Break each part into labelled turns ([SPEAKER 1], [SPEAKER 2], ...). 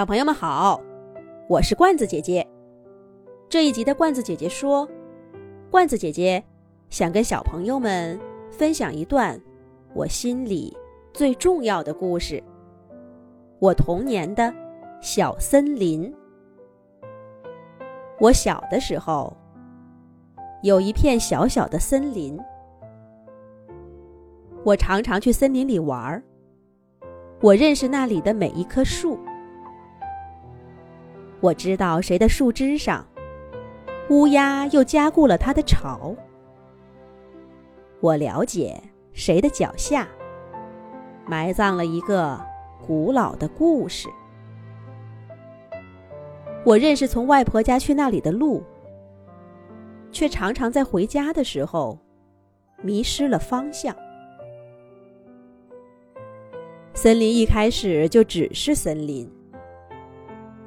[SPEAKER 1] 小朋友们好，我是罐子姐姐。这一集的罐子姐姐说，罐子姐姐想跟小朋友们分享一段我心里最重要的故事——我童年的小森林。我小的时候，有一片小小的森林，我常常去森林里玩儿。我认识那里的每一棵树。我知道谁的树枝上，乌鸦又加固了它的巢。我了解谁的脚下，埋葬了一个古老的故事。我认识从外婆家去那里的路，却常常在回家的时候，迷失了方向。森林一开始就只是森林。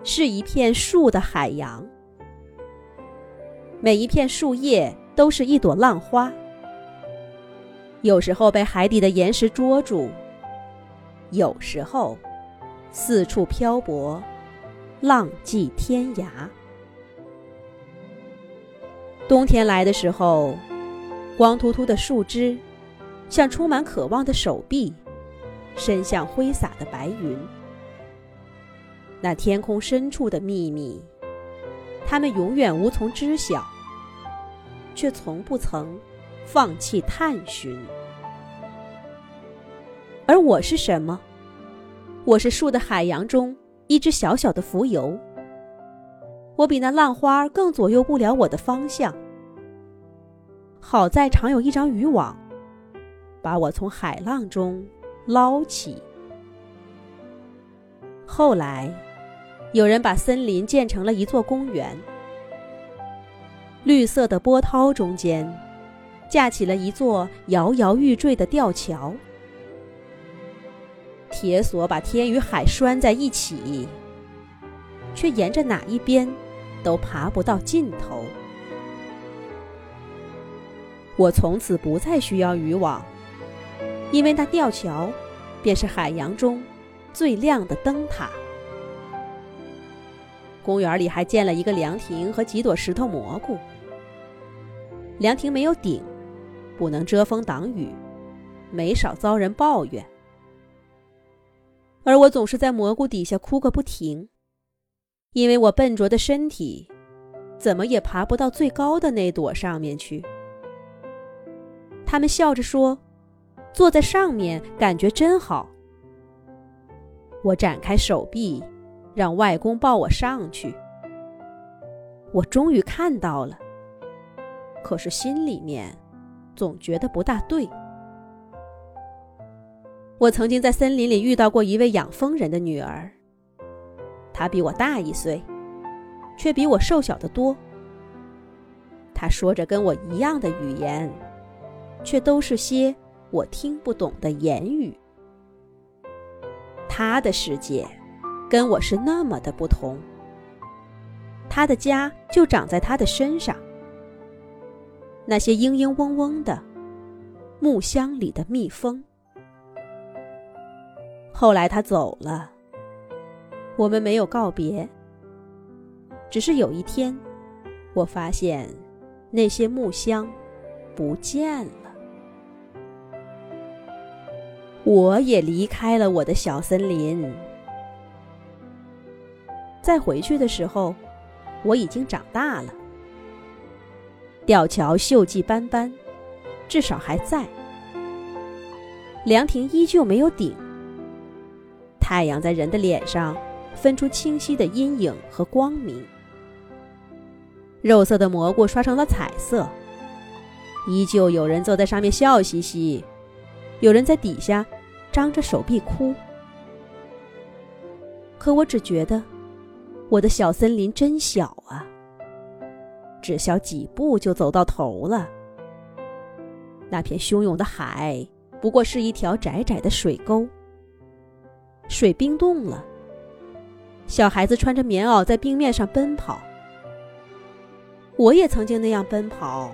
[SPEAKER 1] 是一片树的海洋，每一片树叶都是一朵浪花，有时候被海底的岩石捉住，有时候四处漂泊，浪迹天涯。冬天来的时候，光秃秃的树枝，像充满渴望的手臂，伸向挥洒的白云。那天空深处的秘密，他们永远无从知晓，却从不曾放弃探寻。而我是什么？我是树的海洋中一只小小的浮游。我比那浪花更左右不了我的方向。好在常有一张渔网，把我从海浪中捞起。后来。有人把森林建成了一座公园，绿色的波涛中间，架起了一座摇摇欲坠的吊桥。铁索把天与海拴在一起，却沿着哪一边都爬不到尽头。我从此不再需要渔网，因为那吊桥便是海洋中最亮的灯塔。公园里还建了一个凉亭和几朵石头蘑菇。凉亭没有顶，不能遮风挡雨，没少遭人抱怨。而我总是在蘑菇底下哭个不停，因为我笨拙的身体，怎么也爬不到最高的那朵上面去。他们笑着说：“坐在上面感觉真好。”我展开手臂。让外公抱我上去，我终于看到了。可是心里面总觉得不大对。我曾经在森林里遇到过一位养蜂人的女儿，她比我大一岁，却比我瘦小得多。她说着跟我一样的语言，却都是些我听不懂的言语。她的世界。跟我是那么的不同。他的家就长在他的身上。那些嘤嘤嗡嗡的木箱里的蜜蜂。后来他走了，我们没有告别。只是有一天，我发现那些木箱不见了。我也离开了我的小森林。再回去的时候，我已经长大了。吊桥锈迹斑斑，至少还在。凉亭依旧没有顶。太阳在人的脸上分出清晰的阴影和光明。肉色的蘑菇刷成了彩色。依旧有人坐在上面笑嘻嘻，有人在底下张着手臂哭。可我只觉得。我的小森林真小啊，只消几步就走到头了。那片汹涌的海不过是一条窄窄的水沟，水冰冻了。小孩子穿着棉袄在冰面上奔跑。我也曾经那样奔跑，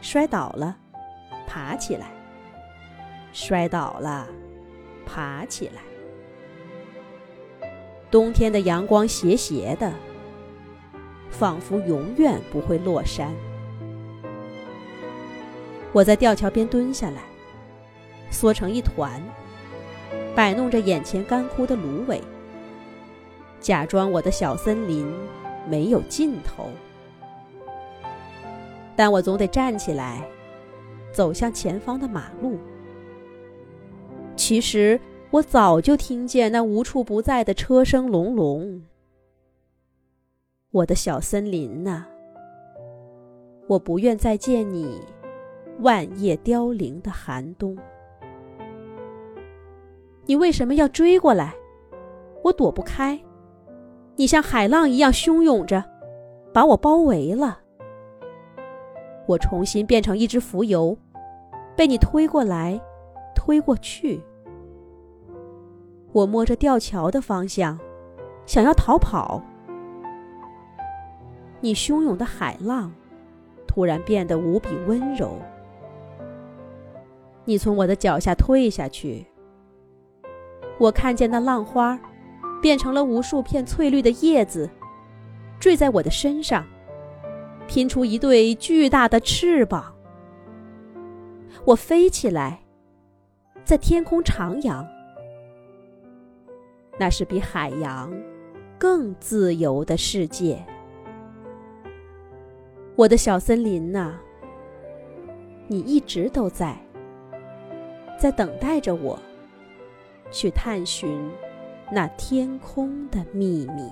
[SPEAKER 1] 摔倒了，爬起来，摔倒了，爬起来。冬天的阳光斜斜的，仿佛永远不会落山。我在吊桥边蹲下来，缩成一团，摆弄着眼前干枯的芦苇，假装我的小森林没有尽头。但我总得站起来，走向前方的马路。其实。我早就听见那无处不在的车声隆隆。我的小森林呐，我不愿再见你万叶凋零的寒冬。你为什么要追过来？我躲不开。你像海浪一样汹涌着，把我包围了。我重新变成一只浮游，被你推过来，推过去。我摸着吊桥的方向，想要逃跑。你汹涌的海浪，突然变得无比温柔。你从我的脚下退下去，我看见那浪花，变成了无数片翠绿的叶子，坠在我的身上，拼出一对巨大的翅膀。我飞起来，在天空徜徉。那是比海洋更自由的世界。我的小森林呐，你一直都在，在等待着我去探寻那天空的秘密。